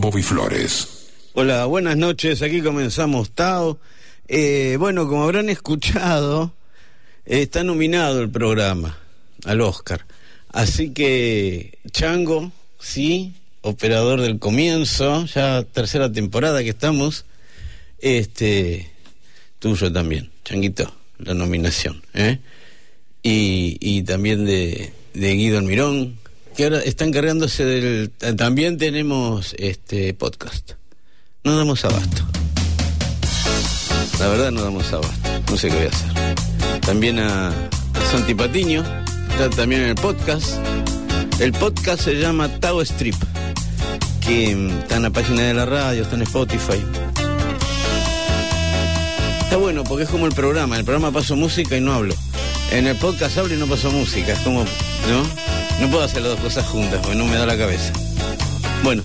Bobby Flores. Hola, buenas noches. Aquí comenzamos Tao. Eh, bueno, como habrán escuchado, está nominado el programa al Oscar. Así que Chango, sí, operador del comienzo, ya tercera temporada que estamos. Este, tuyo también, Changuito, la nominación. ¿eh? Y, y también de, de Guido Almirón, que ahora está encargándose del... También tenemos este podcast. No damos abasto. La verdad no damos abasto. No sé qué voy a hacer. También a, Santi Patiño, está también en el podcast. El podcast se llama Tao Strip, que mm, está en la página de la radio, está en Spotify. Está bueno porque es como el programa. El programa paso música y no hablo. En el podcast hablo y no paso música. Es como, ¿no? No puedo hacer las dos cosas juntas porque no me da la cabeza. Bueno,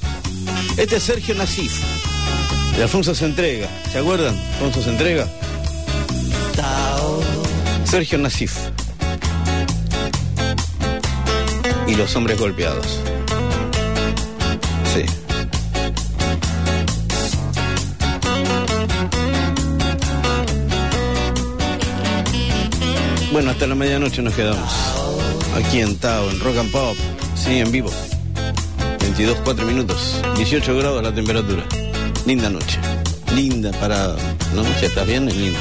este es Sergio Nasif, de Alfonso se entrega. ¿Se acuerdan? Alfonso se entrega. Sergio Nasif. Y los hombres golpeados. Bueno, hasta la medianoche nos quedamos. Aquí en Tao, en Rock and Pop. Sí, en vivo. 22, 4 minutos. 18 grados la temperatura. Linda noche. Linda para... ¿No? Si estás bien, es linda.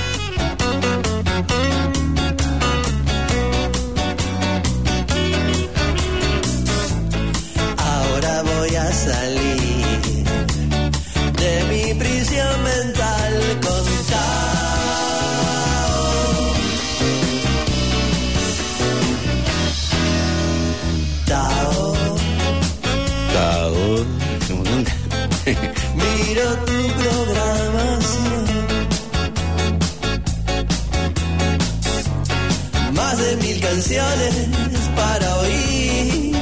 Canciones para oír.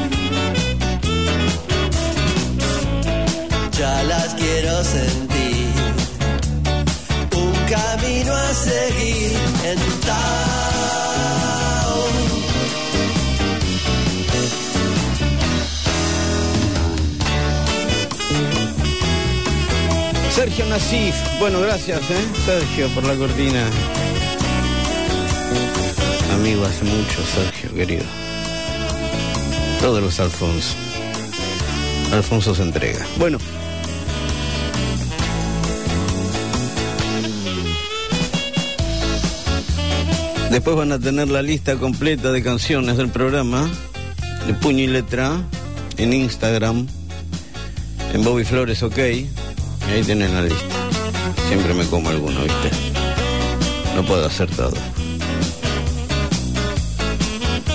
Ya las quiero sentir. Un camino a seguir en Tao. Sergio Nasif. Bueno, gracias, ¿eh? Sergio, por la cortina. Amigo hace mucho, Sergio, querido. Todos los Alfonso. Alfonso se entrega. Bueno. Después van a tener la lista completa de canciones del programa, de puño y letra, en Instagram, en Bobby Flores OK. Y ahí tienen la lista. Siempre me como alguno, ¿viste? No puedo hacer todo.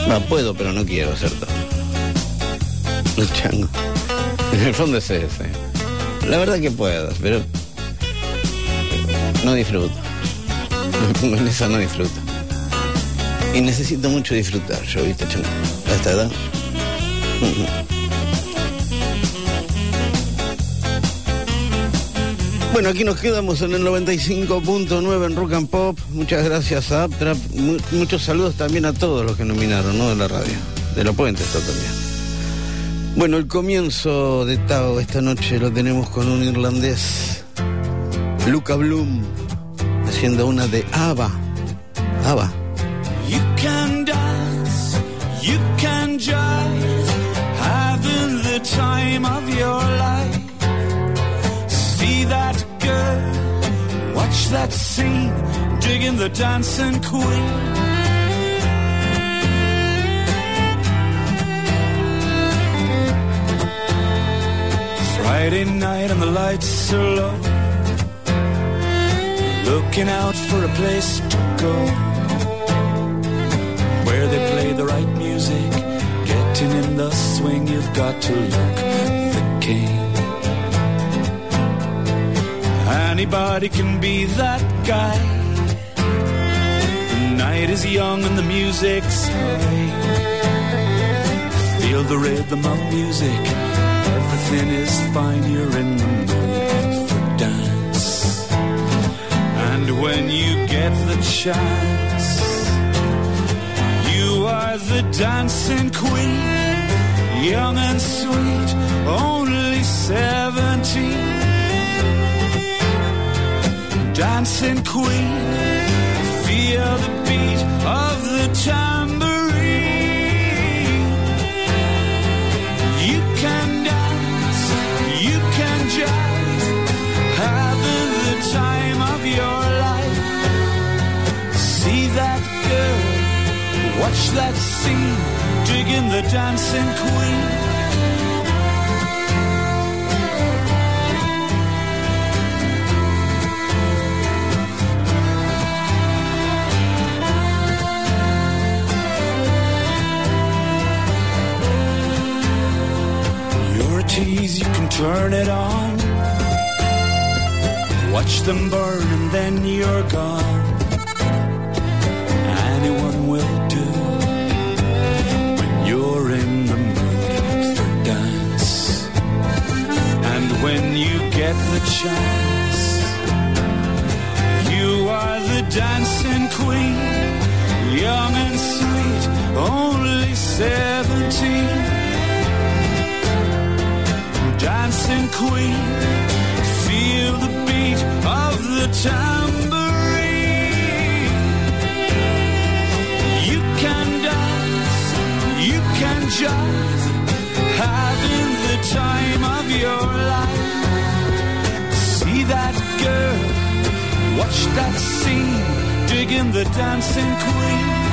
No puedo, pero no quiero hacer todo. Chango. En el fondo es ese. La verdad que puedo, pero no disfruto. Me pongo en esa no disfruto. Y necesito mucho disfrutar, yo, ¿viste, chango? A esta edad. Bueno, aquí nos quedamos en el 95.9 en Rock and Pop. Muchas gracias a Aptrap. Mu- muchos saludos también a todos los que nominaron, ¿no? De la radio. De la Puente está también. Bueno, el comienzo de Tao esta noche lo tenemos con un irlandés, Luca Bloom, haciendo una de ABBA. ABBA. That scene, digging the dancing queen. Friday night and the lights are low, looking out for a place to go where they play the right music. Getting in the swing, you've got to look the king. Anybody can be that guy. The night is young and the music's high. Feel the rhythm of music. Everything is fine. You're in the mood for dance. And when you get the chance, you are the dancing queen, young and sweet, only 17. Dancing queen, feel the beat of the tambourine. You can dance, you can jive, having the time of your life. See that girl, watch that scene, digging the dancing queen. Your you can turn it on. Watch them burn and then you're gone. Anyone will do when you're in the mood for dance. And when you get the chance, you are the dancing queen, young and sweet, only seventeen dancing queen. Feel the beat of the tambourine. You can dance, you can jive, having the time of your life. See that girl, watch that scene, digging the dancing queen.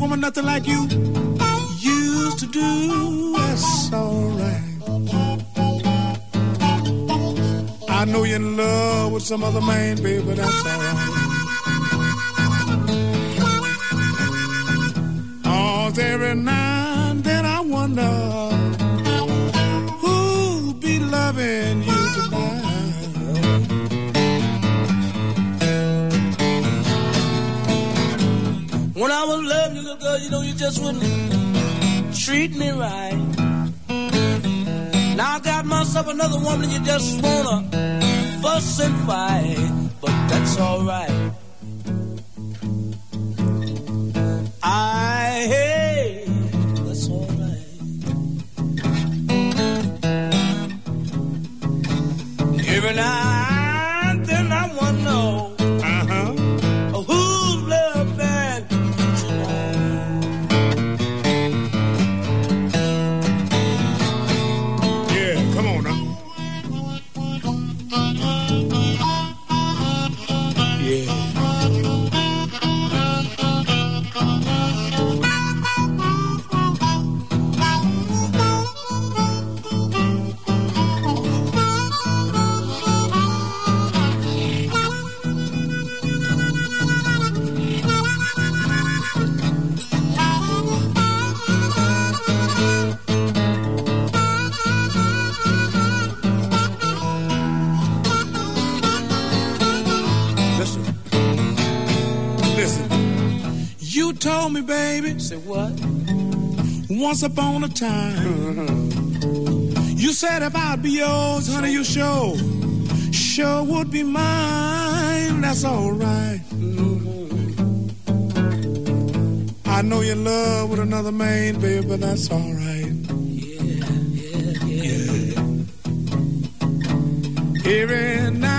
Woman, nothing like you used to do. That's alright. I know you're in love with some other man, baby, but that's alright. Just wouldn't treat me right. Now I got myself another woman, you just wanna fuss and fight, but that's alright. Listen. You told me, baby, Say what? once upon a time. You said if I'd be yours, honey, you sure, sure would be mine. That's all right. Mm-hmm. I know you're in love with another man, baby, but that's all right. Yeah. Every now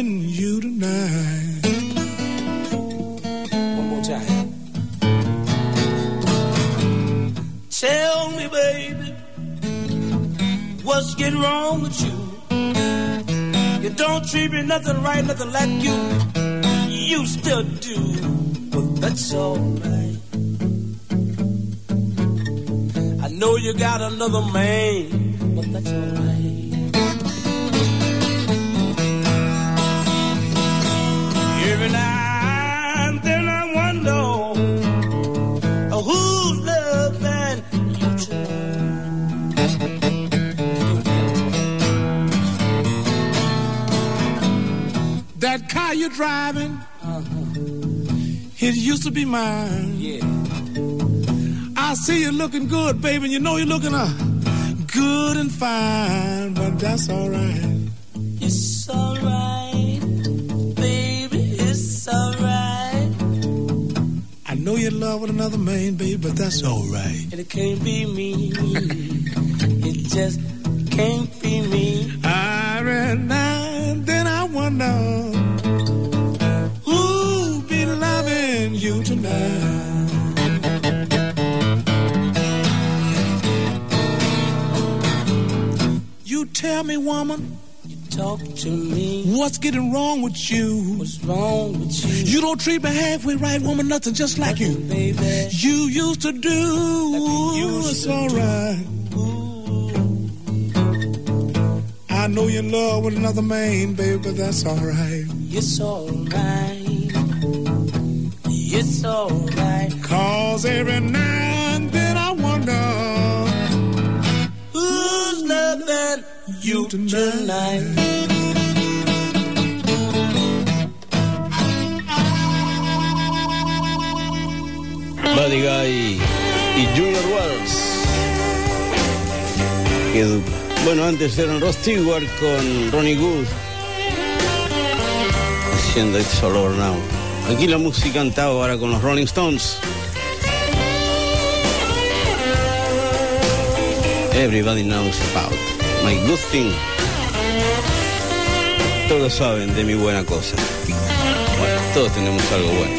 you tonight. Tell me, baby, what's getting wrong with you? You don't treat me nothing right, nothing like you used to do. But that's alright. I know you got another man, car you're driving, it used to be mine. Yeah. I see you looking good, baby, and you know you're looking uh, good and fine, but that's all right. It's alright, baby, it's alright. I know you're in love with another man, baby, but that's all right. And it can't be me. it just can't tell me, woman, You Talk to me. what's getting wrong with you? What's wrong with you? You don't treat me halfway right, woman, nothing just like you. baby. You used to do. you used it's alright. I know you're in love with another man, baby, but that's alright. It's alright. It's alright. Cause every now you tonight? Buddy Guy y Junior Wells. Qué dupla. Bueno, antes eran Ross Stewart con Ronnie Good. Haciendo It's All Over Now. Aquí la música cantaba ahora con los Rolling Stones. Everybody knows about my good thing. Todos saben de mi buena cosa. Todos tenemos algo bueno,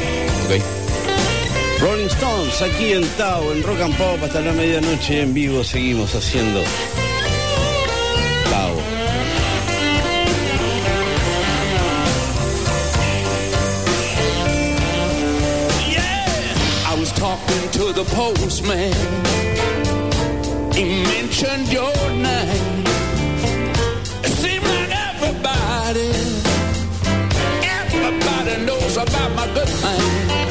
¿ok? Rolling Stones aquí en Tao, en Rock and Pop, hasta la medianoche en vivo seguimos haciendo Tao. I was talking to the postman. He mentioned your name. My good thing.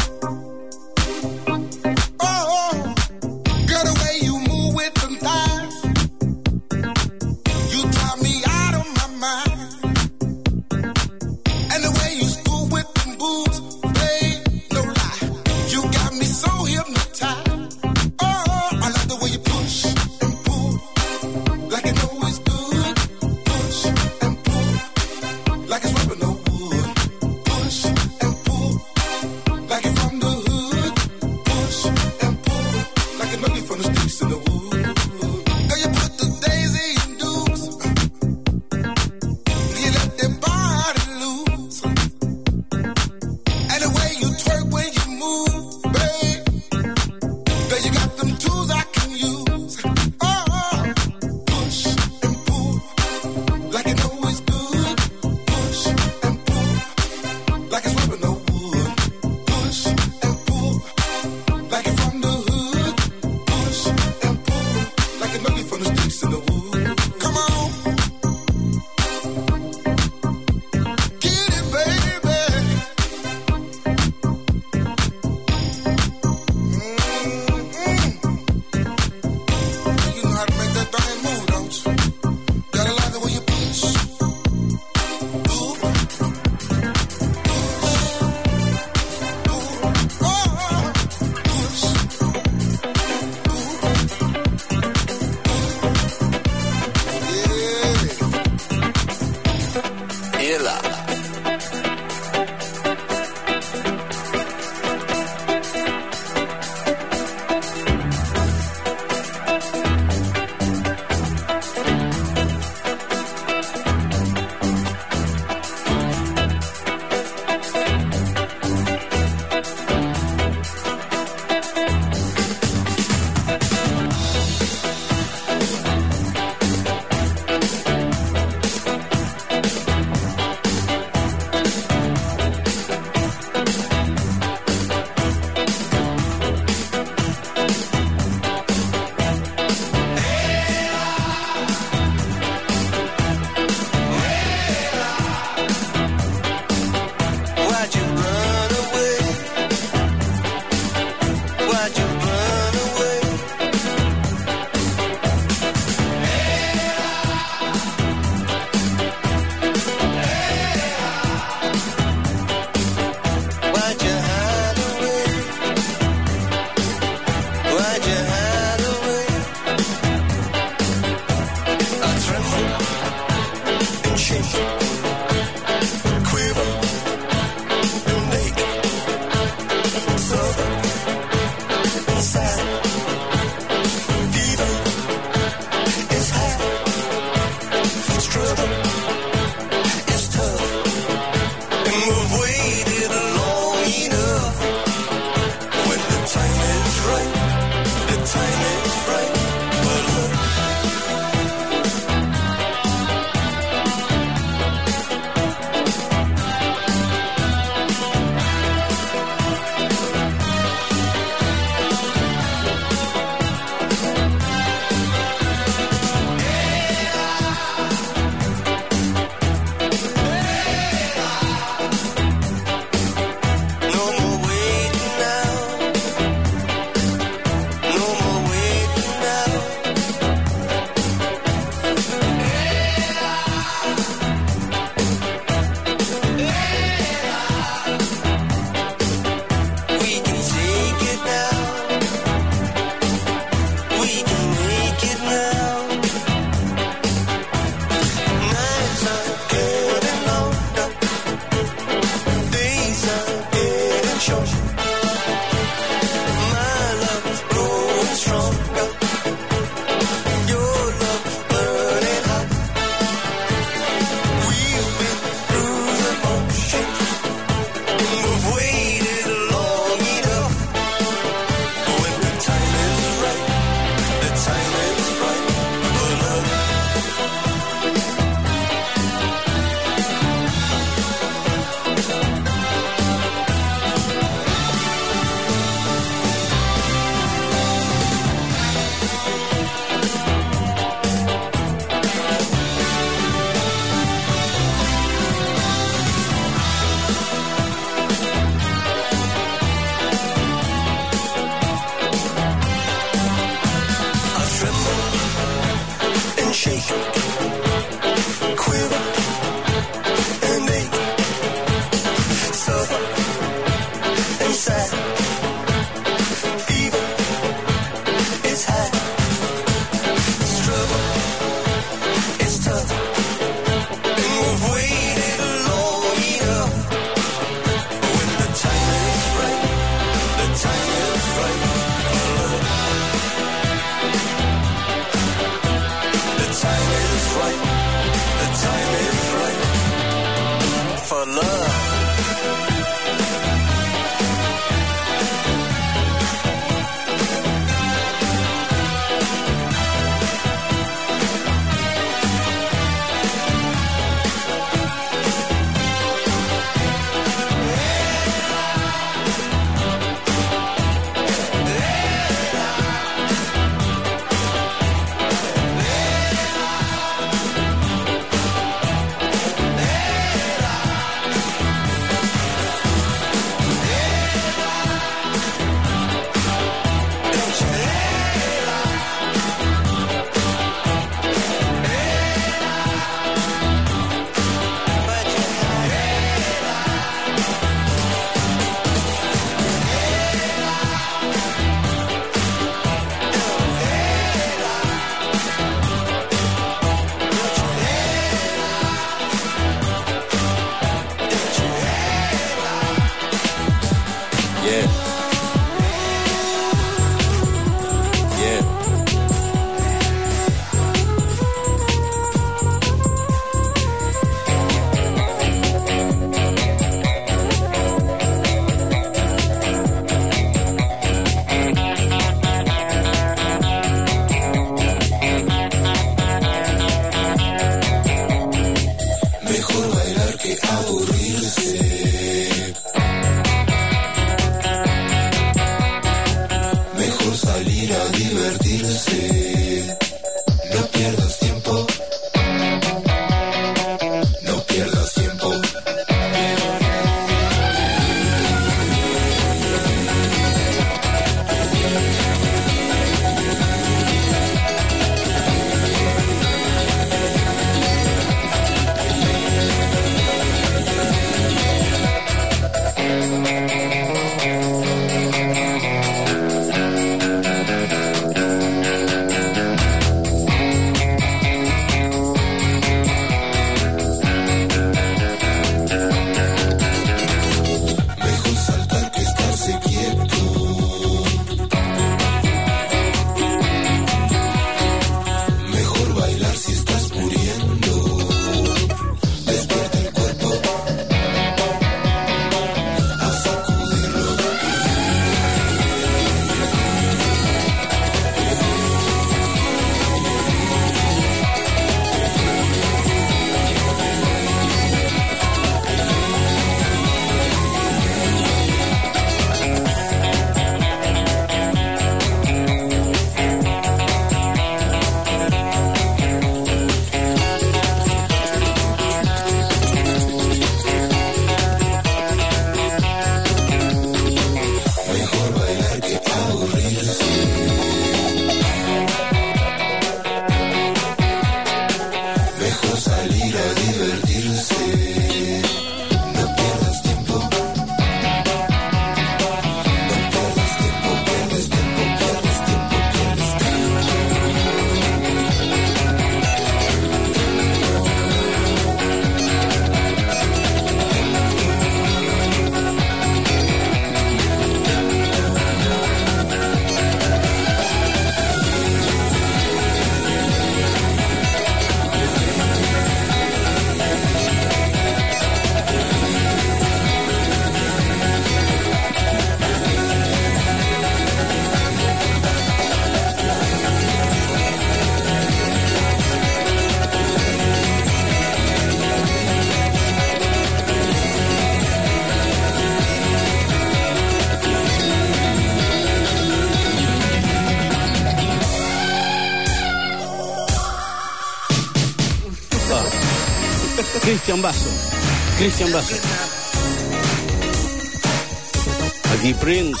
Aquí Prince,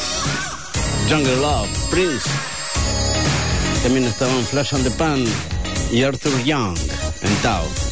Jungle Love, Prince. También estaban Flash and the Pan y Arthur Young en Tao.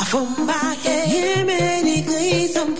I found my head. Yeah, many glaze and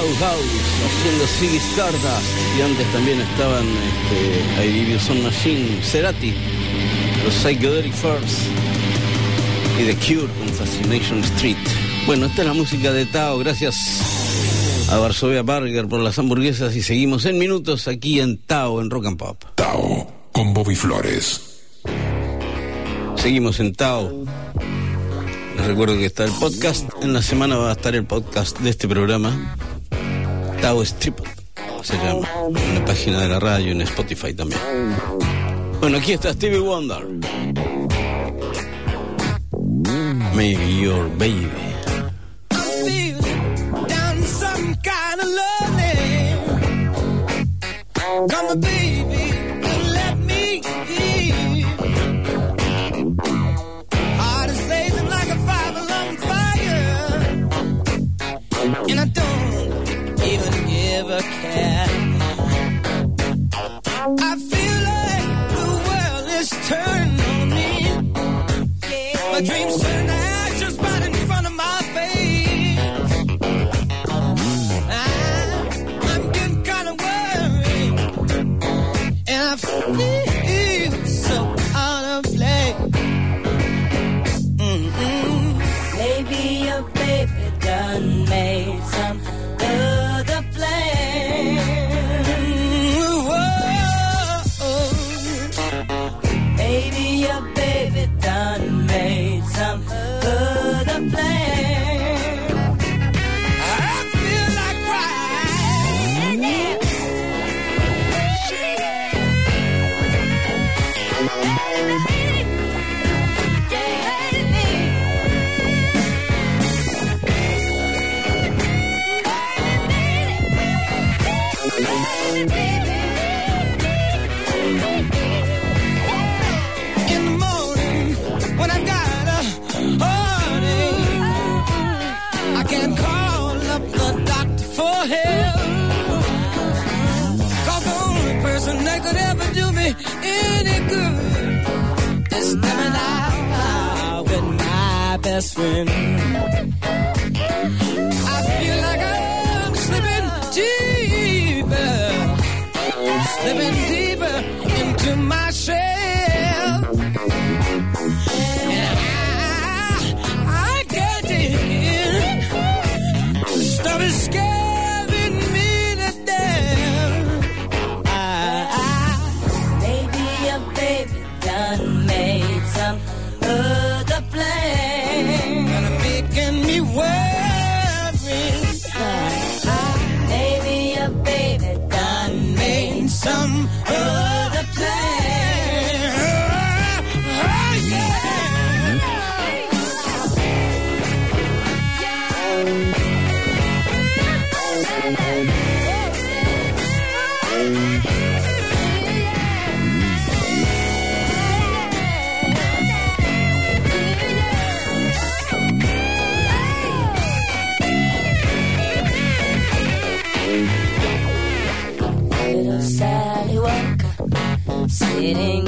Loud House haciendo Ziggy Stardust y antes también estaban este, Division Machine, Cerati, los Psychedelic First y The Cure con Fascination Street. Bueno, esta es la música de Tao, gracias a Varsovia Burger por las hamburguesas y seguimos en minutos aquí en Tao, en Rock and Pop. Tao con Bobby Flores. Seguimos en Tao. Les recuerdo que está el podcast. En la semana va a estar el podcast de este programa. Tao Strip se llama. En la página de la radio, y en Spotify también. Bueno, aquí está Stevie Wonder. Maybe your baby. Some be sitting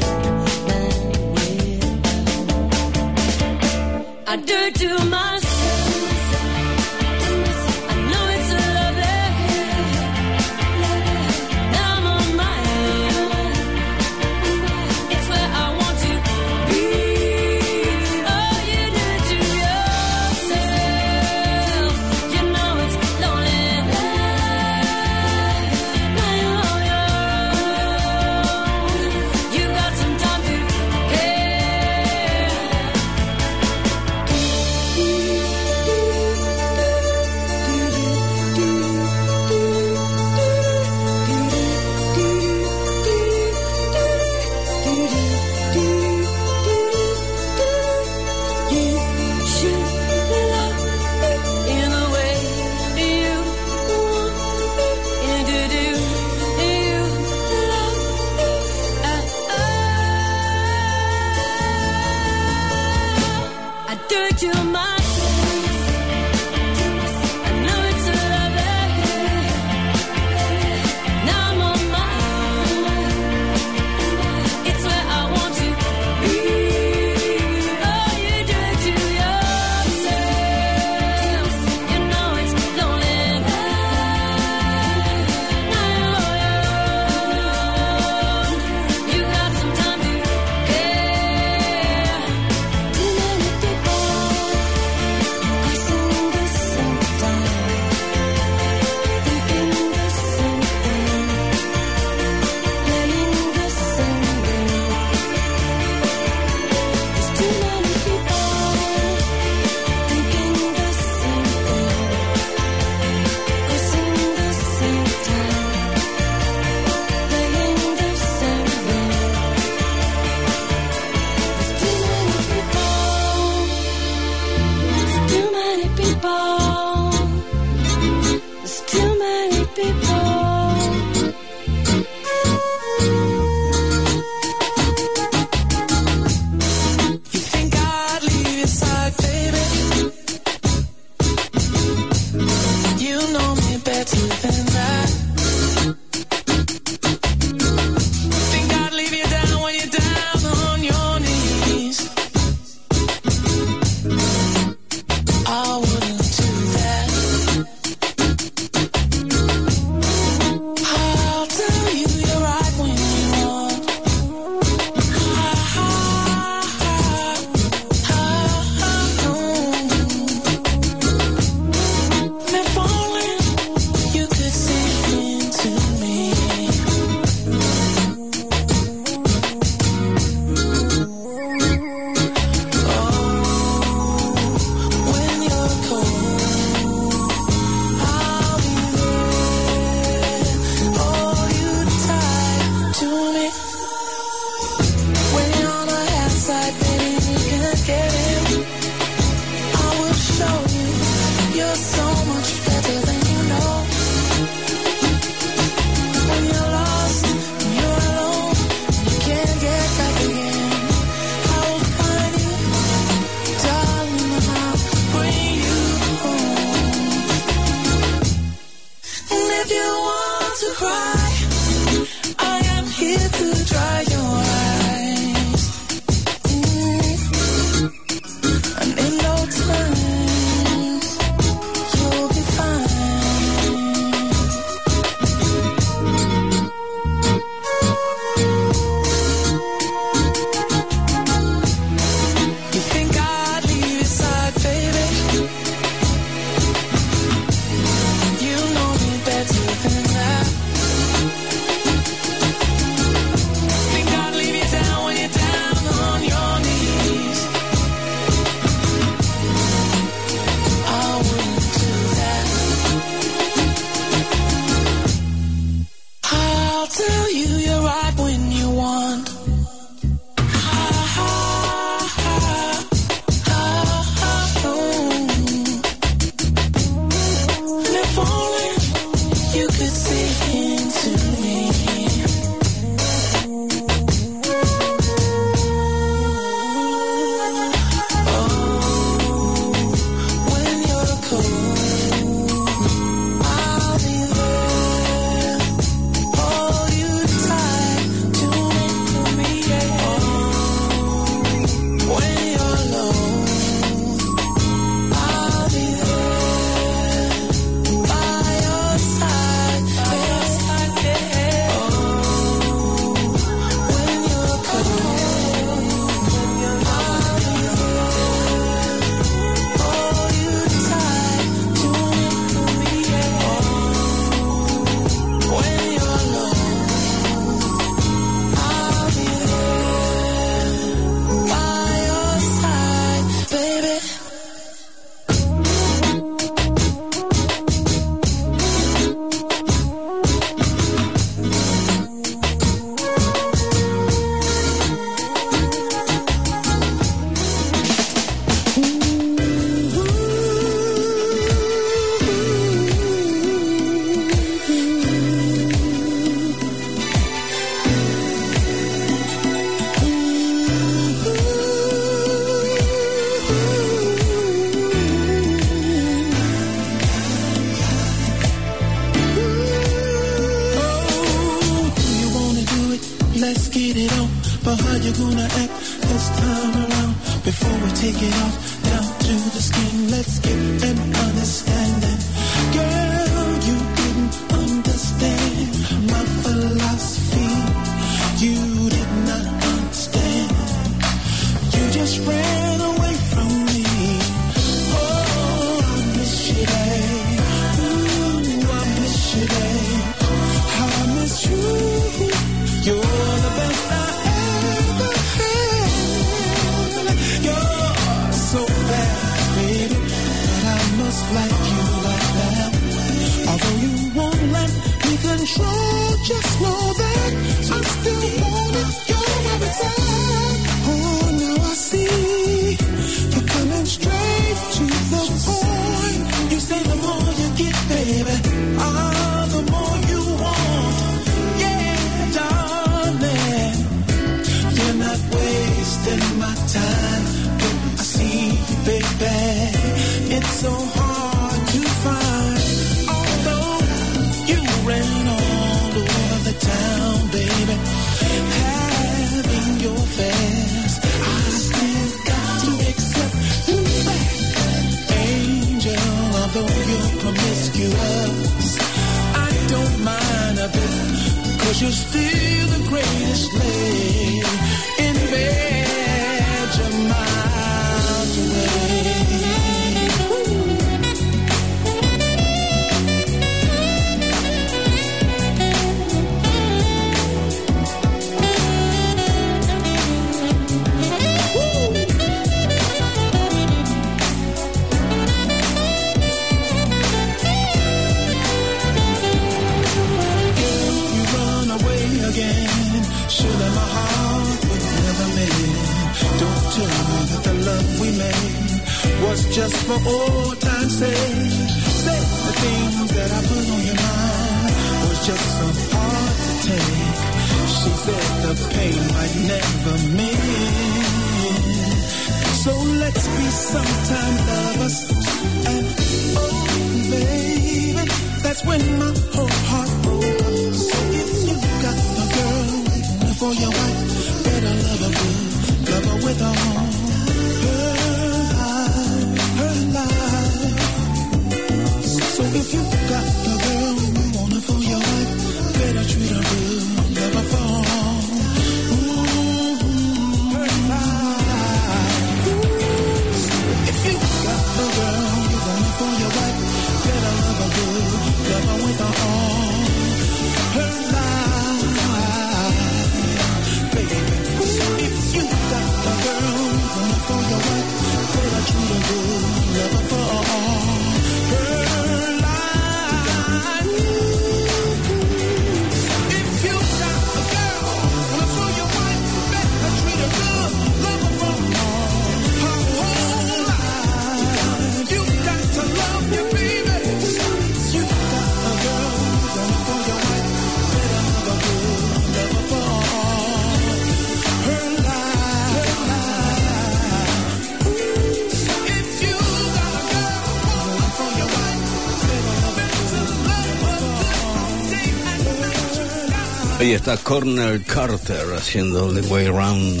está Cornel Carter haciendo The Way Round.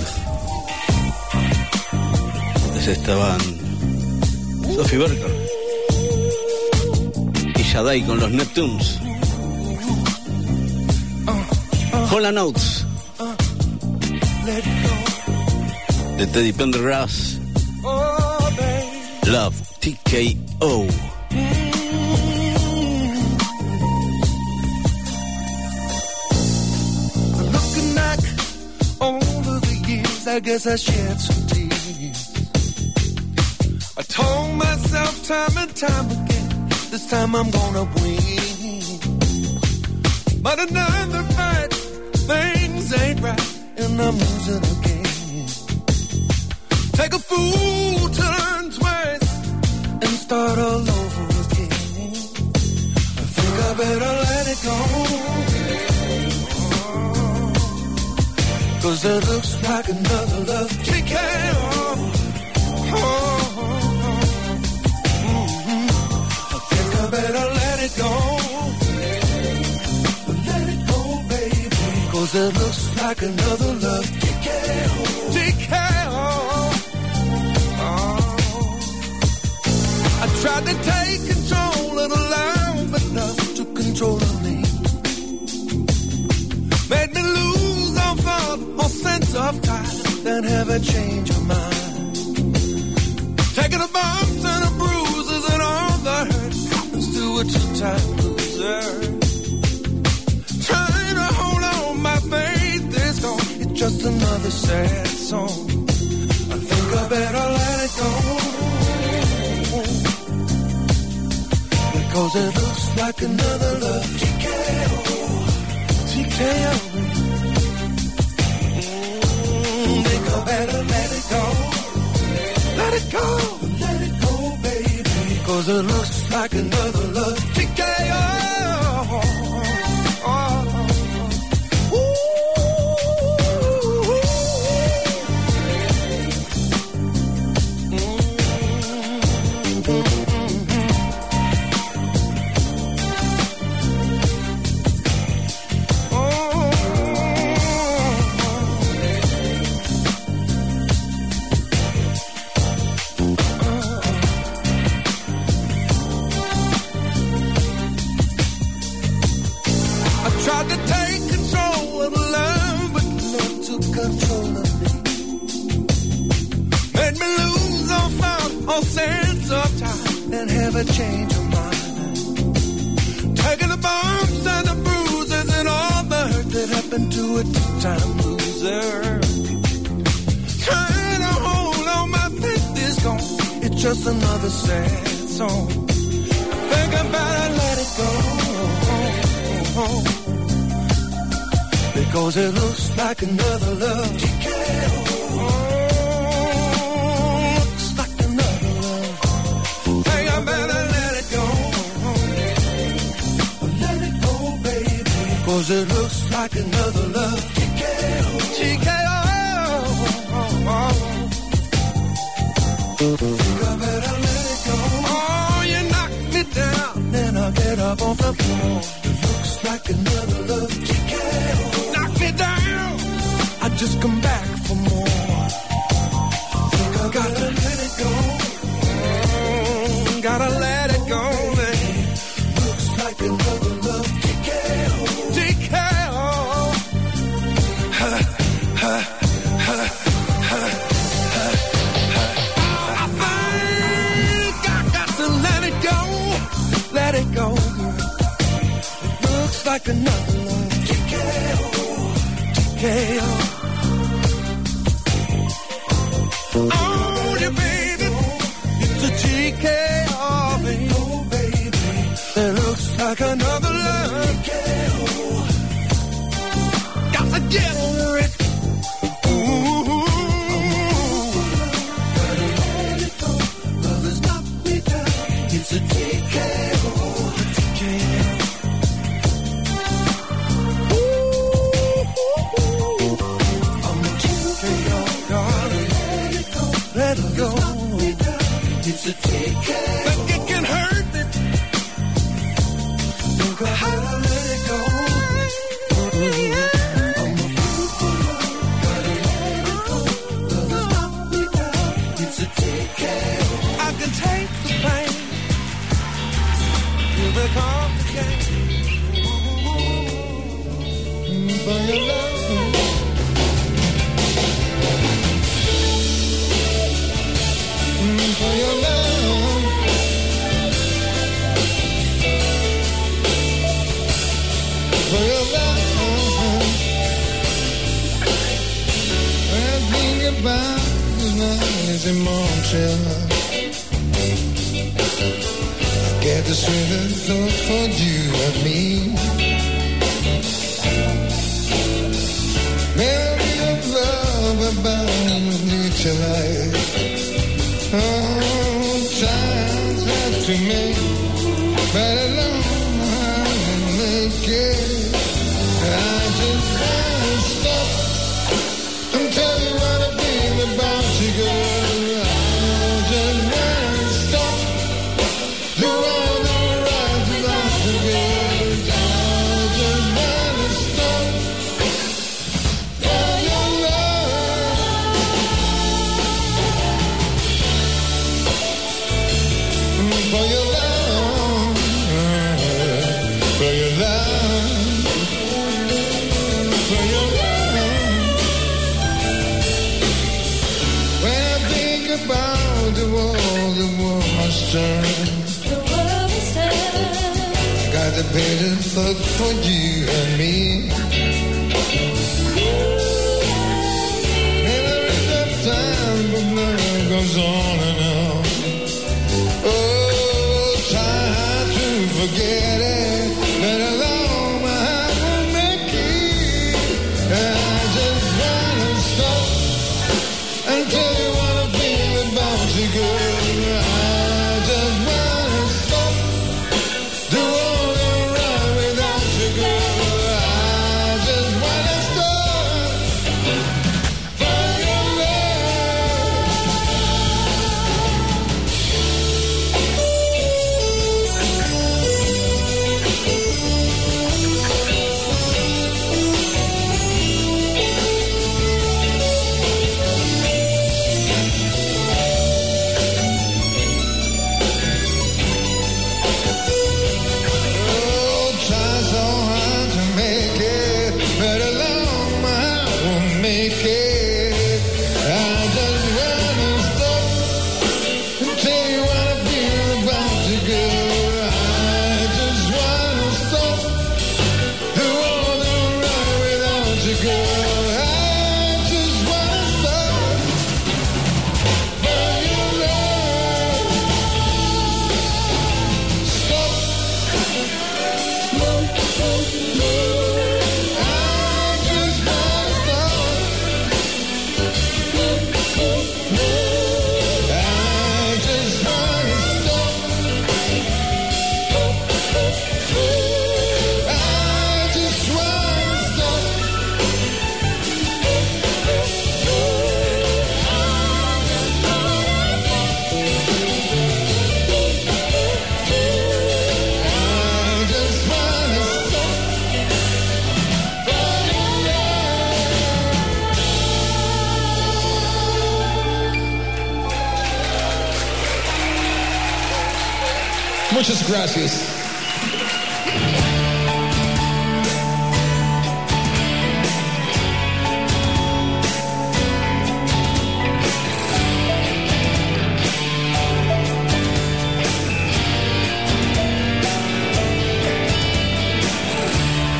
Es estaban Sophie Berger y Shaday con los Neptunes. Hola Notes de Teddy Pendergrass. Love TKO. I guess I shed some tears. I told myself time and time again, this time I'm gonna win. But another fight, things ain't right, and I'm losing again. Take a fool, turn twice, and start all over again. I think I better let it go. Cause it looks like another love taking on. Oh, oh, oh. Mm -hmm. I think I better let it go. Let it go, baby. Cause it looks like another love taking on. Taking. Oh. I tried to take control of the life a change of mind. Taking the bumps and the bruises and all the hurt happens to a two-time loser. Trying to hold on, my faith is gone. It's just another sad song. I think I better let it go. Because it looks like another love TKO. TKO. Let it go. Let it go, baby. Because it looks like another love control of me. Made me lose all thought, all sense of time, and have a change of mind. Taking the bumps and the bruises and all the hurt that happened to a two-time loser. Trying to hold on, my faith is gone. It's just another sad song. I think I better let it go. Because it looks like another love TKO. Looks like another love. Think I better let it go. Let it go, baby. Cause it looks like another love TKO. TKO. Think I better let it go. Oh, you knock me down. Then I get up off the floor. Goes on and me. Never is that time when love goes on. Gracias.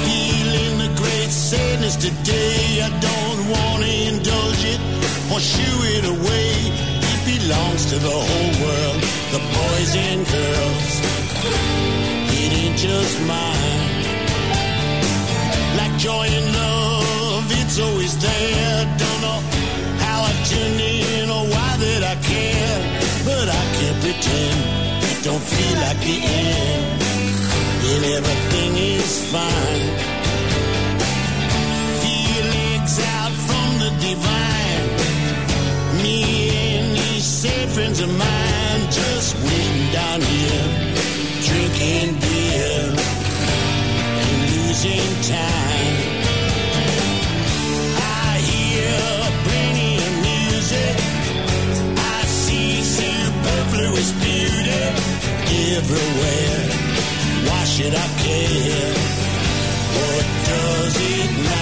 Feeling the great sadness today. I don't want to indulge it or shoo it away. It belongs to the whole world, the boys and girls. Just mine. Like joy and love, it's always there. Don't know how I tuned in or why that I care, but I can't pretend. It don't feel like the end and everything is fine. Feelings out from the divine. Me and these safe friends of mine just waiting down here, drinking everywhere. Why should I care? What does it matter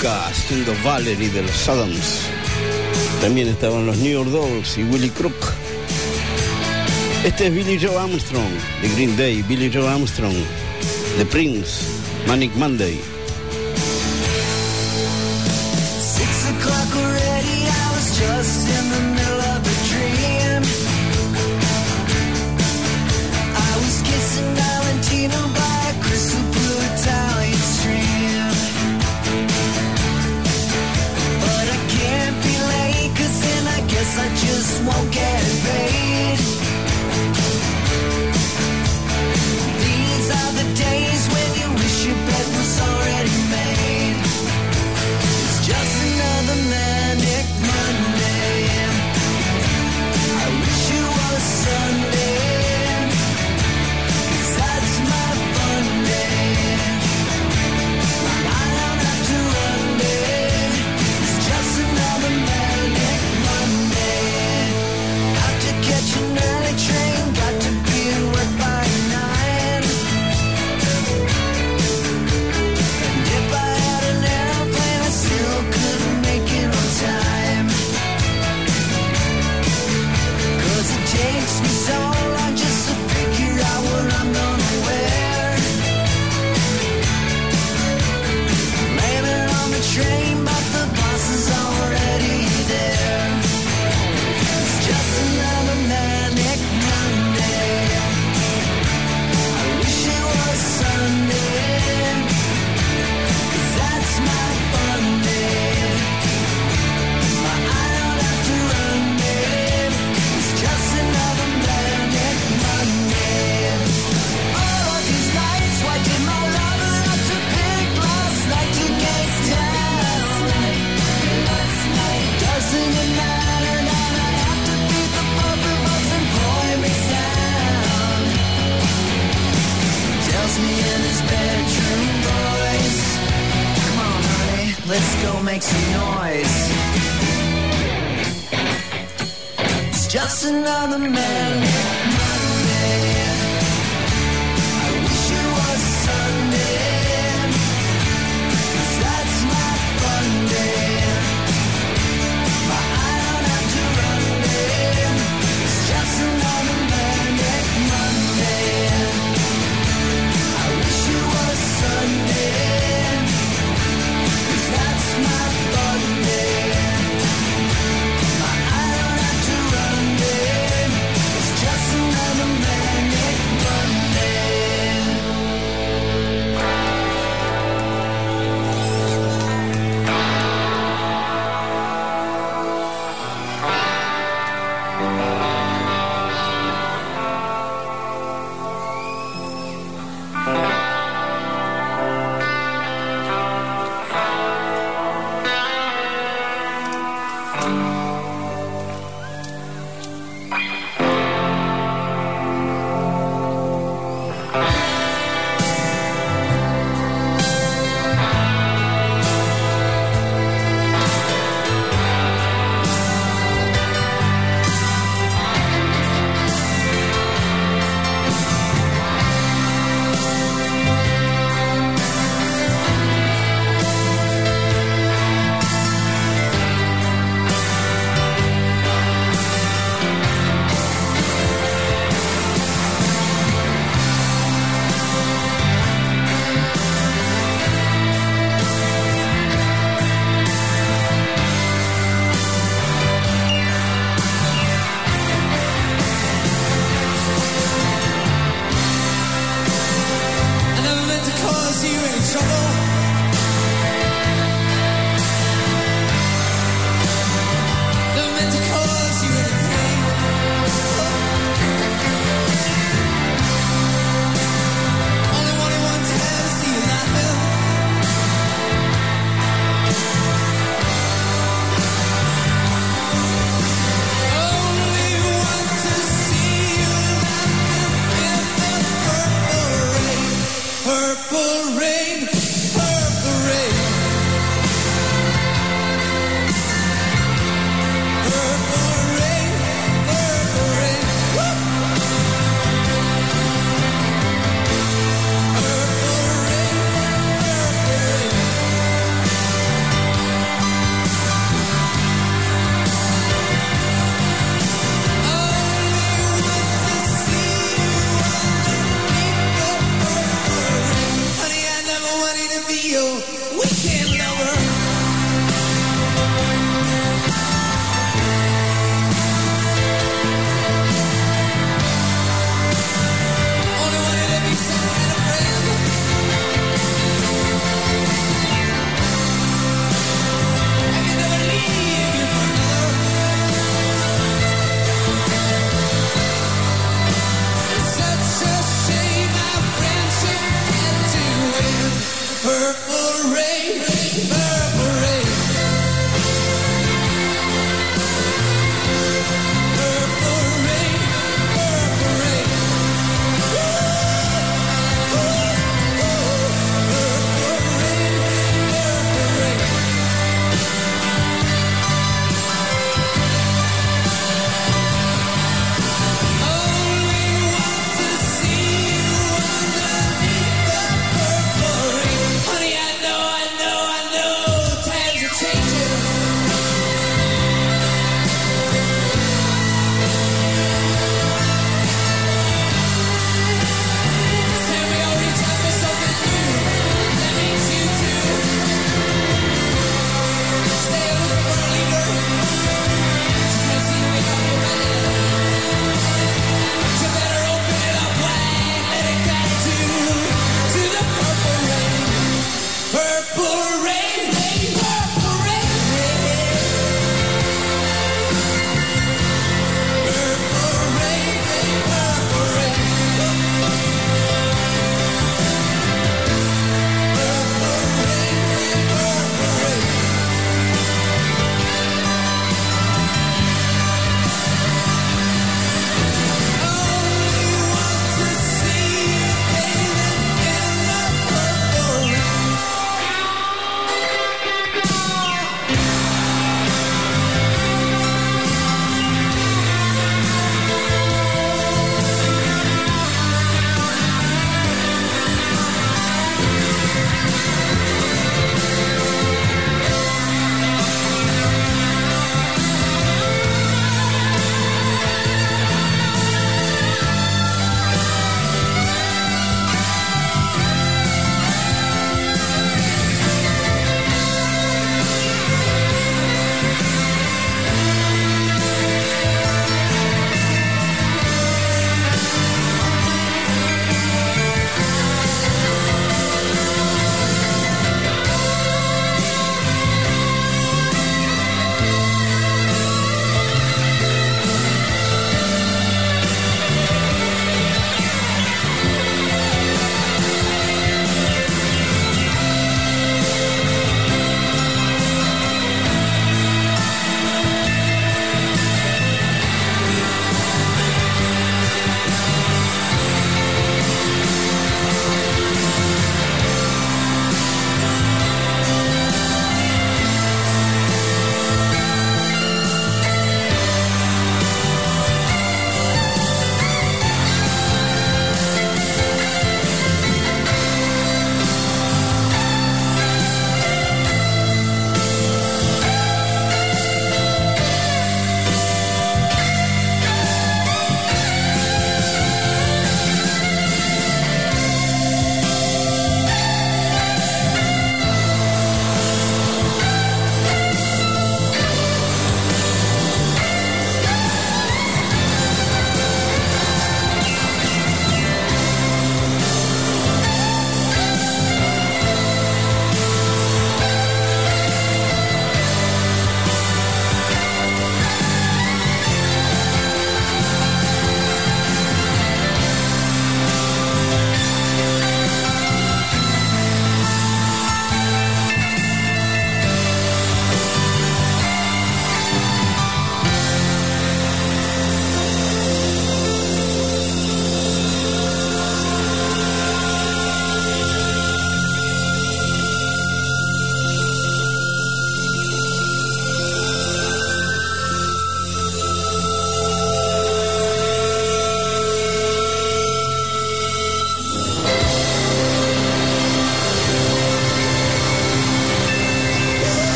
Outcast in Valerie de los Adams. También estaban los New York Dolls y Willie Crook. Este es Billy Joe Armstrong de Green Day, Billy Joe Armstrong, The Prince, Manic Monday.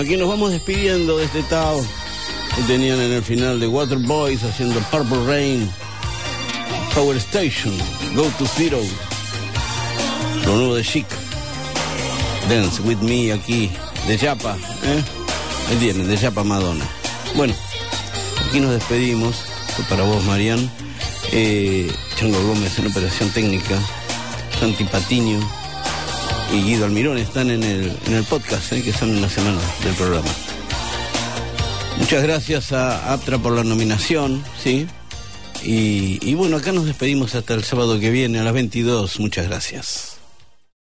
Aquí nos vamos despidiendo de este Tao que tenían en el final de Water Boys haciendo Purple Rain, Power Station, Go to Zero, lo nuevo de Chic, Dance with Me aquí, de Chapa, ¿eh? Ahí tienen, de Chapa Madonna. Bueno, aquí nos despedimos, para vos Marian, eh, Chango Gómez en operación técnica, Santi Patiño y Guido Almirón están en el, en el podcast, ¿eh? que son en la semana del programa. Muchas gracias a Aptra por la nominación, ¿sí? Y, y bueno, acá nos despedimos hasta el sábado que viene a las 22. Muchas gracias.